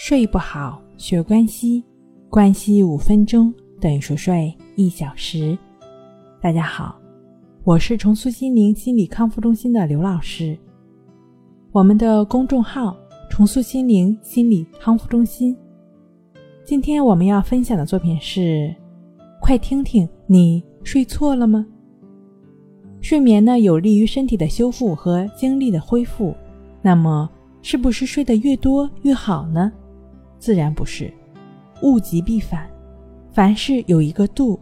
睡不好，学关系，关系五分钟等于熟睡一小时。大家好，我是重塑心灵心理康复中心的刘老师。我们的公众号“重塑心灵心理康复中心”。今天我们要分享的作品是：快听听，你睡错了吗？睡眠呢，有利于身体的修复和精力的恢复。那么，是不是睡得越多越好呢？自然不是，物极必反，凡事有一个度，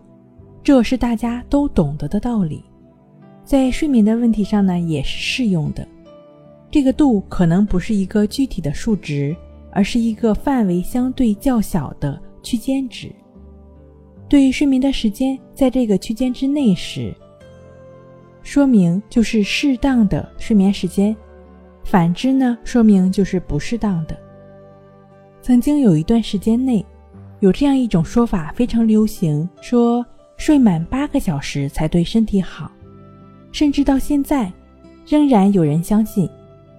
这是大家都懂得的道理，在睡眠的问题上呢也是适用的。这个度可能不是一个具体的数值，而是一个范围相对较小的区间值。对于睡眠的时间在这个区间之内时，说明就是适当的睡眠时间；反之呢，说明就是不适当的。曾经有一段时间内，有这样一种说法非常流行，说睡满八个小时才对身体好。甚至到现在，仍然有人相信，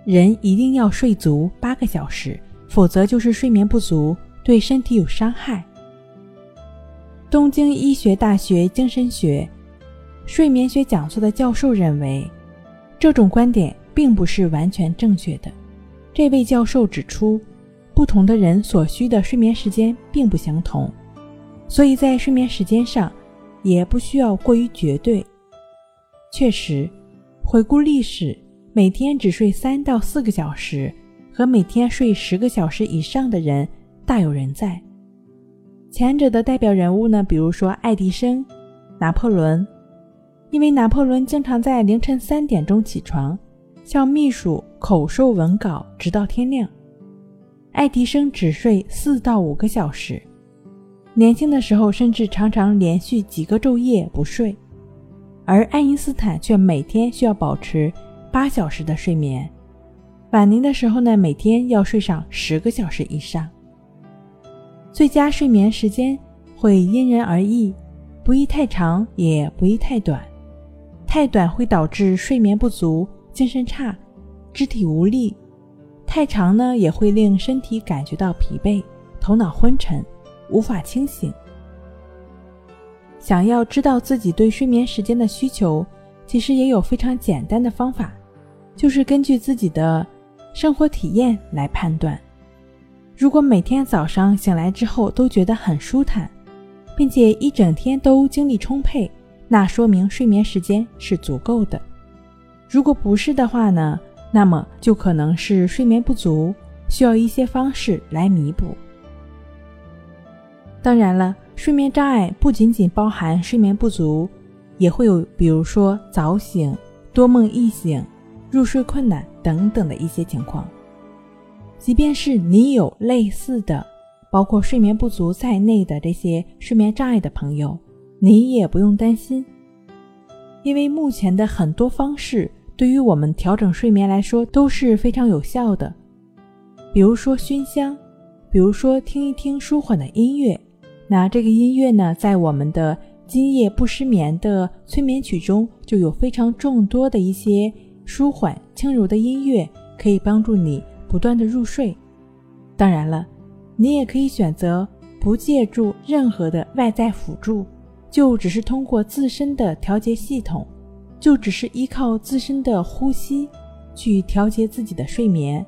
人一定要睡足八个小时，否则就是睡眠不足，对身体有伤害。东京医学大学精神学睡眠学讲座的教授认为，这种观点并不是完全正确的。这位教授指出。不同的人所需的睡眠时间并不相同，所以在睡眠时间上也不需要过于绝对。确实，回顾历史，每天只睡三到四个小时和每天睡十个小时以上的人大有人在。前者的代表人物呢，比如说爱迪生、拿破仑，因为拿破仑经常在凌晨三点钟起床，向秘书口授文稿，直到天亮。爱迪生只睡四到五个小时，年轻的时候甚至常常连续几个昼夜不睡，而爱因斯坦却每天需要保持八小时的睡眠，晚年的时候呢，每天要睡上十个小时以上。最佳睡眠时间会因人而异，不宜太长，也不宜太短，太短会导致睡眠不足、精神差、肢体无力。太长呢，也会令身体感觉到疲惫，头脑昏沉，无法清醒。想要知道自己对睡眠时间的需求，其实也有非常简单的方法，就是根据自己的生活体验来判断。如果每天早上醒来之后都觉得很舒坦，并且一整天都精力充沛，那说明睡眠时间是足够的。如果不是的话呢？那么就可能是睡眠不足，需要一些方式来弥补。当然了，睡眠障碍不仅仅包含睡眠不足，也会有比如说早醒、多梦易醒、入睡困难等等的一些情况。即便是你有类似的，包括睡眠不足在内的这些睡眠障碍的朋友，你也不用担心，因为目前的很多方式。对于我们调整睡眠来说都是非常有效的，比如说熏香，比如说听一听舒缓的音乐。那这个音乐呢，在我们的今夜不失眠的催眠曲中，就有非常众多的一些舒缓轻柔的音乐，可以帮助你不断的入睡。当然了，你也可以选择不借助任何的外在辅助，就只是通过自身的调节系统。就只是依靠自身的呼吸去调节自己的睡眠，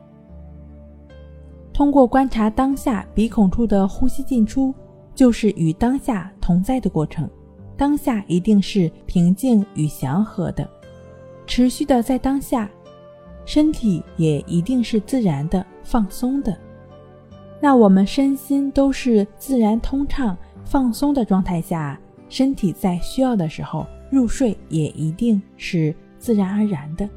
通过观察当下鼻孔处的呼吸进出，就是与当下同在的过程。当下一定是平静与祥和的，持续的在当下，身体也一定是自然的放松的。那我们身心都是自然通畅、放松的状态下，身体在需要的时候。入睡也一定是自然而然的。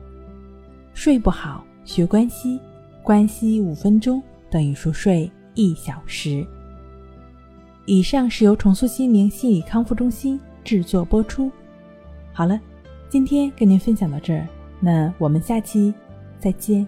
睡不好，学关息，关息五分钟等于熟睡一小时。以上是由重塑心灵心理康复中心制作播出。好了，今天跟您分享到这儿，那我们下期再见。